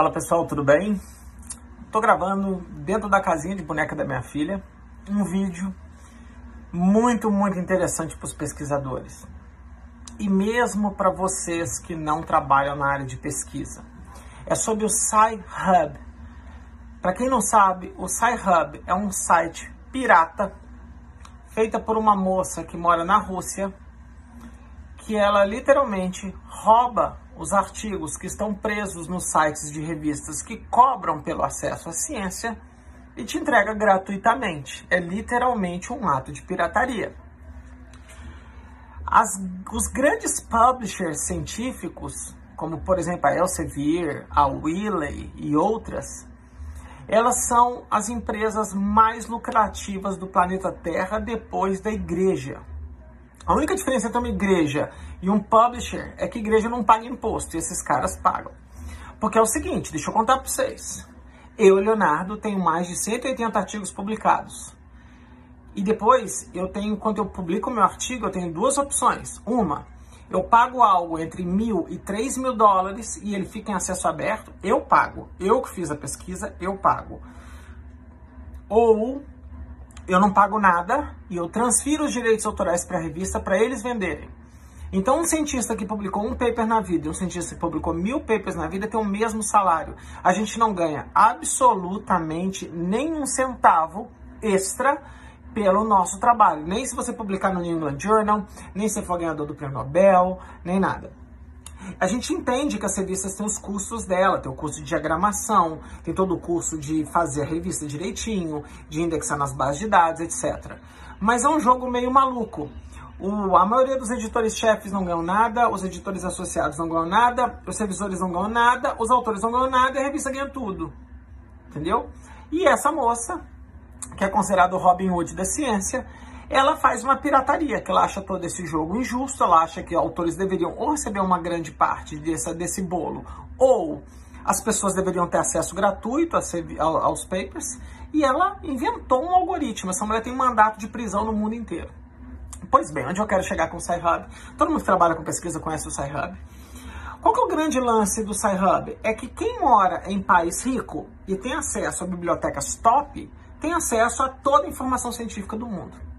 Fala pessoal, tudo bem? Tô gravando dentro da casinha de boneca da minha filha um vídeo muito, muito interessante para os pesquisadores e mesmo para vocês que não trabalham na área de pesquisa. É sobre o Sci-Hub. Para quem não sabe, o Sci-Hub é um site pirata feita por uma moça que mora na Rússia, que ela literalmente rouba os artigos que estão presos nos sites de revistas que cobram pelo acesso à ciência e te entrega gratuitamente. É literalmente um ato de pirataria. As, os grandes publishers científicos, como por exemplo a Elsevier, a Wiley e outras, elas são as empresas mais lucrativas do planeta Terra depois da igreja. A única diferença entre uma igreja e um publisher é que a igreja não paga imposto e esses caras pagam. Porque é o seguinte, deixa eu contar para vocês. Eu, Leonardo, tenho mais de 180 artigos publicados. E depois, eu tenho, quando eu publico meu artigo, eu tenho duas opções. Uma, eu pago algo entre mil e três mil dólares e ele fica em acesso aberto, eu pago. Eu que fiz a pesquisa, eu pago. Ou eu não pago nada e eu transfiro os direitos autorais para a revista para eles venderem. Então, um cientista que publicou um paper na vida e um cientista que publicou mil papers na vida tem o mesmo salário. A gente não ganha absolutamente nenhum centavo extra pelo nosso trabalho. Nem se você publicar no New England Journal, nem se for ganhador do prêmio Nobel, nem nada. A gente entende que as revistas têm os custos dela, tem o curso de diagramação, tem todo o curso de fazer a revista direitinho, de indexar nas bases de dados, etc. Mas é um jogo meio maluco. O, a maioria dos editores-chefes não ganham nada, os editores associados não ganham nada, os revisores não ganham nada, os autores não ganham nada e a revista ganha tudo. Entendeu? E essa moça que é considerado o Robin Hood da ciência, ela faz uma pirataria, que ela acha todo esse jogo injusto, ela acha que autores deveriam ou receber uma grande parte desse, desse bolo, ou as pessoas deveriam ter acesso gratuito aos papers, e ela inventou um algoritmo. Essa mulher tem um mandato de prisão no mundo inteiro. Pois bem, onde eu quero chegar com o SciHub? Todo mundo que trabalha com pesquisa conhece o SciHub. Qual que é o grande lance do SciHub? É que quem mora em país rico e tem acesso a bibliotecas top, tem acesso a toda a informação científica do mundo.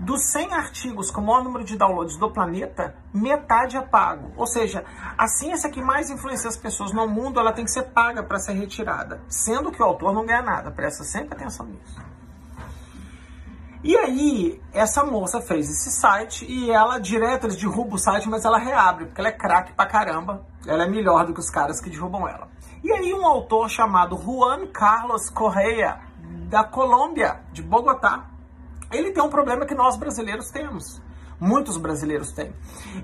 Dos 100 artigos com o maior número de downloads do planeta, metade é pago. Ou seja, a ciência que mais influencia as pessoas no mundo, ela tem que ser paga para ser retirada, sendo que o autor não ganha nada. Presta sempre atenção nisso. E aí, essa moça fez esse site e ela direto, eles derrubam o site, mas ela reabre, porque ela é craque pra caramba. Ela é melhor do que os caras que derrubam ela. E aí, um autor chamado Juan Carlos Correa da Colômbia, de Bogotá. Ele tem um problema que nós brasileiros temos. Muitos brasileiros têm.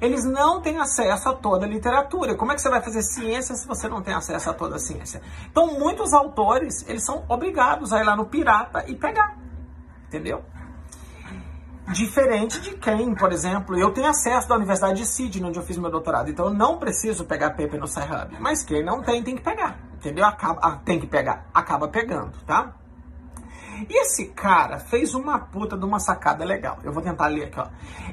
Eles não têm acesso a toda a literatura. Como é que você vai fazer ciência se você não tem acesso a toda a ciência? Então, muitos autores, eles são obrigados a ir lá no pirata e pegar. Entendeu? Diferente de quem, por exemplo, eu tenho acesso da Universidade de Sydney, onde eu fiz meu doutorado, então eu não preciso pegar paper no SciHub. Mas quem não tem, tem que pegar, entendeu? Acaba, ah, tem que pegar, acaba pegando, tá? E esse cara fez uma puta de uma sacada legal. Eu vou tentar ler aqui, ó.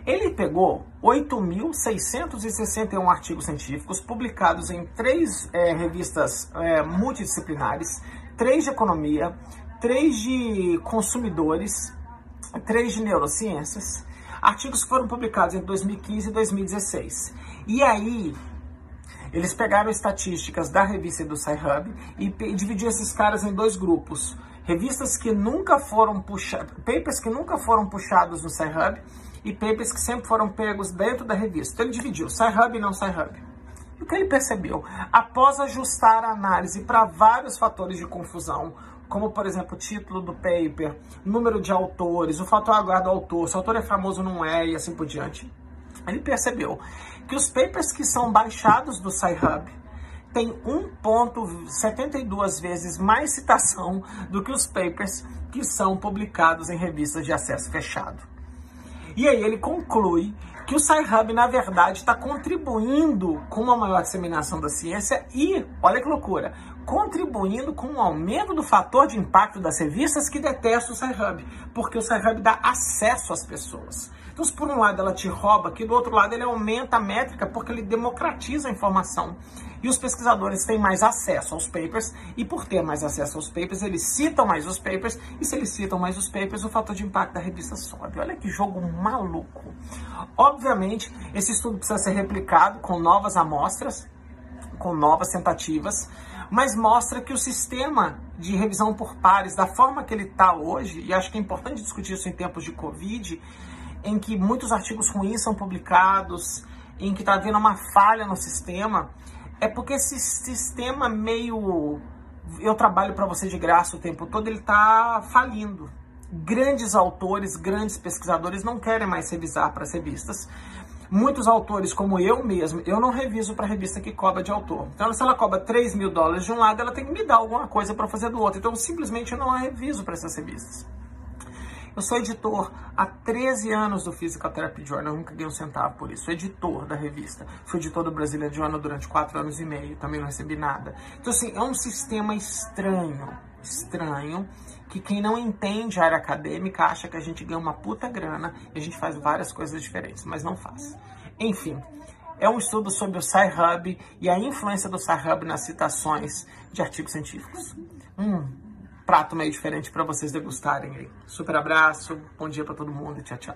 Ele pegou 8.661 artigos científicos publicados em três é, revistas é, multidisciplinares, três de economia, três de consumidores, três de neurociências, artigos que foram publicados em 2015 e 2016. E aí, eles pegaram estatísticas da revista do SciHub e dividiram esses caras em dois grupos revistas que nunca foram puxadas, papers que nunca foram puxados no SciHub e papers que sempre foram pegos dentro da revista. Então ele dividiu SciHub e não SciHub. E o que ele percebeu? Após ajustar a análise para vários fatores de confusão, como por exemplo o título do paper, número de autores, o fator aguardo do autor, se o autor é famoso ou não é e assim por diante, ele percebeu que os papers que são baixados do SciHub tem 1,72 vezes mais citação do que os papers que são publicados em revistas de acesso fechado. E aí ele conclui que o SciHub, na verdade, está contribuindo com uma maior disseminação da ciência e, olha que loucura, contribuindo com o aumento do fator de impacto das revistas que detestam o SciHub, porque o SciHub dá acesso às pessoas. Então, se por um lado ela te rouba, aqui do outro lado ele aumenta a métrica porque ele democratiza a informação. E os pesquisadores têm mais acesso aos papers, e por ter mais acesso aos papers, eles citam mais os papers, e se eles citam mais os papers, o fator de impacto da revista sobe. Olha que jogo maluco. Obviamente, esse estudo precisa ser replicado com novas amostras, com novas tentativas, mas mostra que o sistema de revisão por pares, da forma que ele está hoje, e acho que é importante discutir isso em tempos de Covid, em que muitos artigos ruins são publicados, em que está havendo uma falha no sistema, é porque esse sistema meio eu trabalho para você de graça o tempo todo, ele está falindo. Grandes autores, grandes pesquisadores não querem mais revisar para as revistas. Muitos autores, como eu mesmo, eu não reviso para a revista que cobra de autor. Então, se ela cobra 3 mil dólares de um lado, ela tem que me dar alguma coisa para fazer do outro. Então, simplesmente eu não a reviso para essas revistas. Eu sou editor há 13 anos do Physical Therapy Journal, eu nunca ganhei um centavo por isso. Sou editor da revista. Fui editor do Brazilian Journal durante 4 anos e meio, também não recebi nada. Então, assim, é um sistema estranho, estranho, que quem não entende a área acadêmica acha que a gente ganha uma puta grana e a gente faz várias coisas diferentes, mas não faz. Enfim, é um estudo sobre o Sci-Hub e a influência do Sci-Hub nas citações de artigos científicos. Hum, prato meio diferente para vocês degustarem aí. Super abraço, bom dia para todo mundo tchau, tchau.